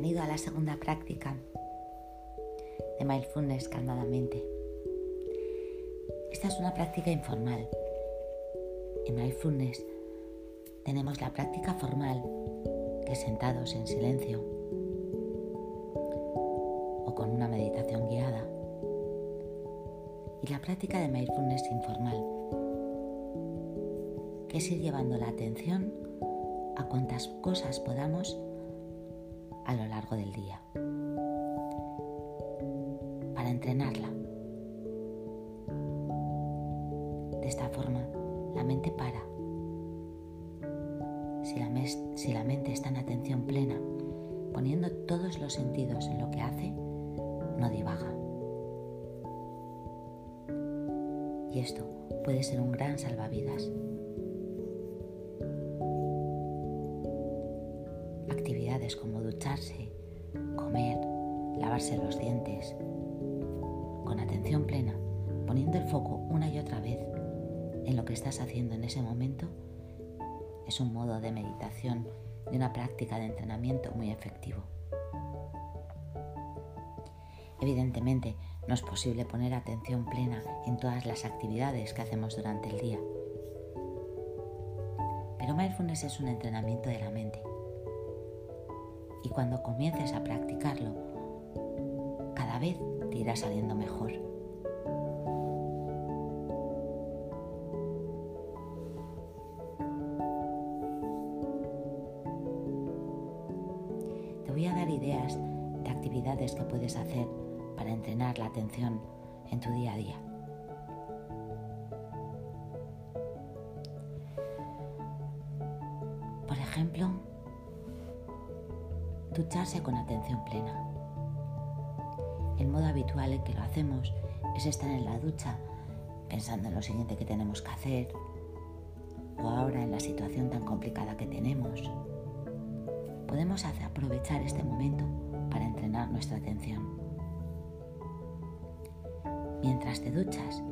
Bienvenido a la segunda práctica de Mindfulness calmadamente. Esta es una práctica informal. En Mindfulness tenemos la práctica formal, que sentados en silencio o con una meditación guiada, y la práctica de Mindfulness informal, que es ir llevando la atención a cuantas cosas podamos a lo largo del día para entrenarla. De esta forma, la mente para. Si la, si la, mente está en atención plena, poniendo todos los sentidos en lo que hace, no divaga. Y esto puede ser un gran salvavidas. Comer, lavarse los dientes, con atención plena, poniendo el foco una y otra vez en lo que estás haciendo en ese momento, es un modo de meditación, de una práctica de entrenamiento muy efectivo. Evidentemente, no es posible poner atención plena en todas las actividades que hacemos durante el día. Pero mindfulness es un entrenamiento de la mente y cuando comiences a practicarlo, cada vez te irá saliendo mejor. Te voy a dar ideas de actividades que puedes hacer para entrenar la atención en tu día a día. Por ejemplo, ducharse con atención plena. El modo habitual en que lo hacemos es estar en la ducha pensando en lo siguiente que tenemos que hacer o ahora en la situación tan complicada que tenemos. Podemos aprovechar este momento para entrenar nuestra atención. Mientras te duchas,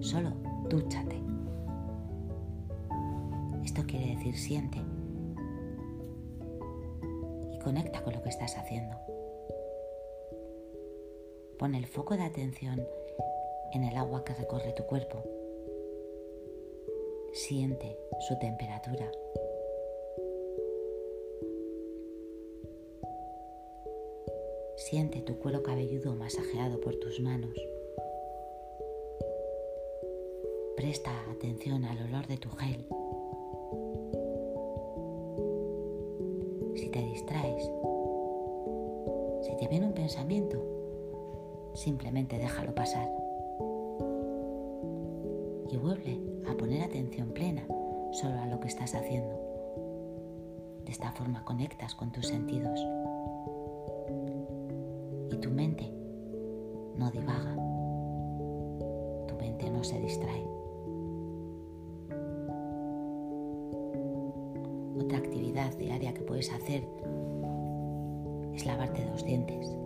solo dúchate. Esto quiere decir siente Conecta con lo que estás haciendo. Pon el foco de atención en el agua que recorre tu cuerpo. Siente su temperatura. Siente tu cuero cabelludo masajeado por tus manos. Presta atención al olor de tu gel pensamiento, simplemente déjalo pasar. Y vuelve a poner atención plena solo a lo que estás haciendo. De esta forma conectas con tus sentidos. Y tu mente no divaga. Tu mente no se distrae. Otra actividad diaria que puedes hacer es lavarte los dientes.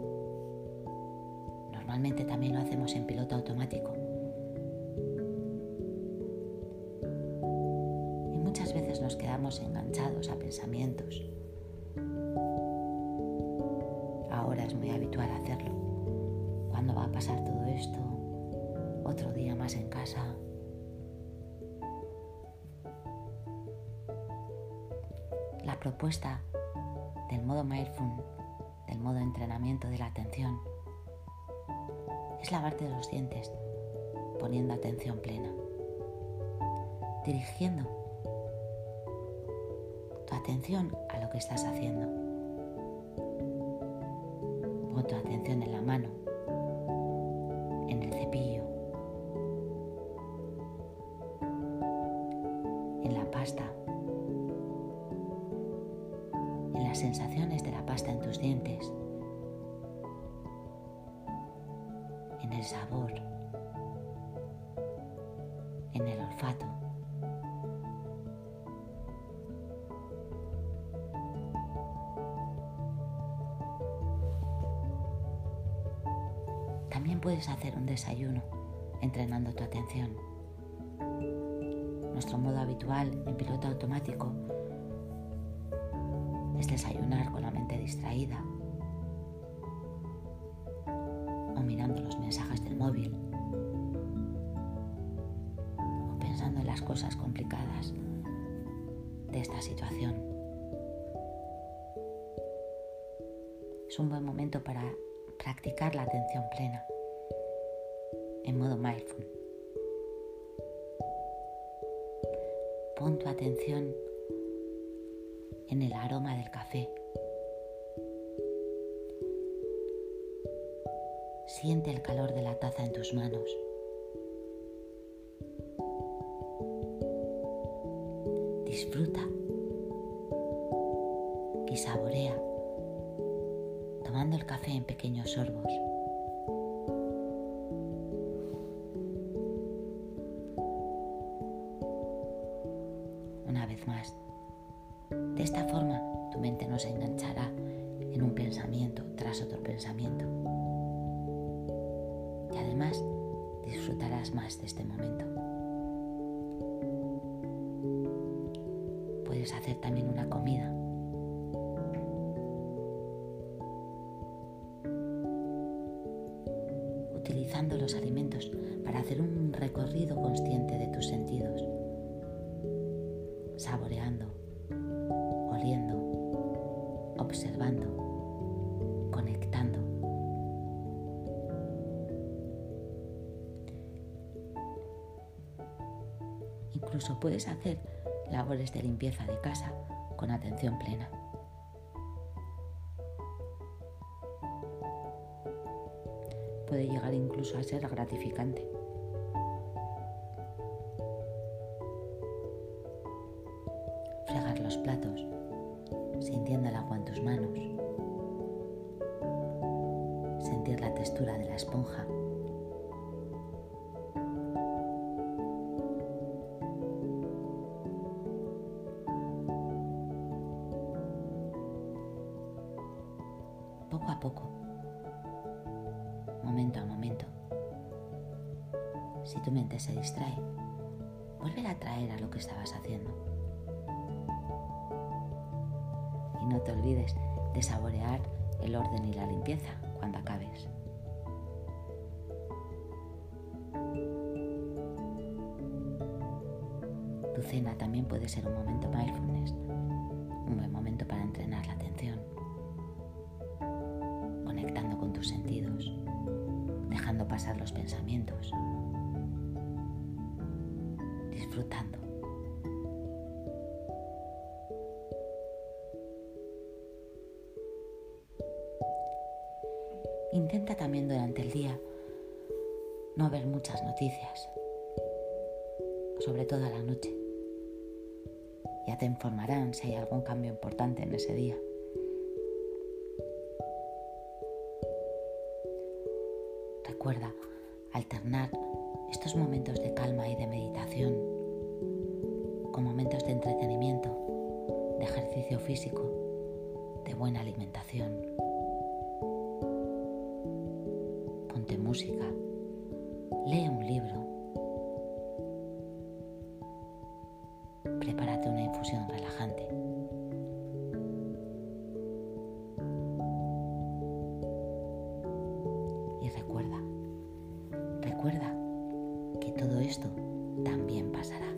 Normalmente también lo hacemos en piloto automático. Y muchas veces nos quedamos enganchados a pensamientos. Ahora es muy habitual hacerlo. ¿Cuándo va a pasar todo esto? Otro día más en casa. la propuesta del modo mindful, del modo entrenamiento de la atención, es lavarte los dientes poniendo atención plena, dirigiendo tu atención a lo que estás haciendo. Pon tu atención en la mano, en el cepillo, en la pasta sensaciones de la pasta en tus dientes, en el sabor, en el olfato. También puedes hacer un desayuno entrenando tu atención. Nuestro modo habitual en piloto automático es desayunar con la mente distraída, mirando los mensajes del móvil o pensando en las cosas complicadas de esta situación. Es un buen momento para practicar la atención plena en modo mindful. Pon tu atención en el aroma del café. Siente el calor de la taza en tus manos. Disfruta y saborea tomando el café en pequeños sorbos. Una vez más, de esta forma tu mente no se enganchará en un pensamiento tras otro pensamiento. Además disfrutarás más de este momento. Puedes hacer también una comida utilizando los alimentos para hacer un recorrido consciente de tus sentidos, saboreando, oliendo, observando, conectando. Incluso puedes hacer labores de limpieza de casa con atención plena. puede llegar incluso a ser gratificante. Poco momento a momento. Si tu mente se distrae, vuelve a traer a lo que estabas haciendo. Y no te olvides de saborear el orden y la limpieza cuando acabes. Tu cena también puede ser un momento mindfulness, un buen momento para entrenar la atención, conectando con tus sentidos dejando pasar los pensamientos, disfrutando. Intenta también durante el día no ver muchas noticias, sobre todo a la noche. Ya te informarán si hay algún cambio importante en ese día. Recuerda alternar estos momentos de calma y de meditación con momentos de entretenimiento, de ejercicio físico, de buena alimentación. Ponte música, lee un libro, Recuerda que todo esto también pasará.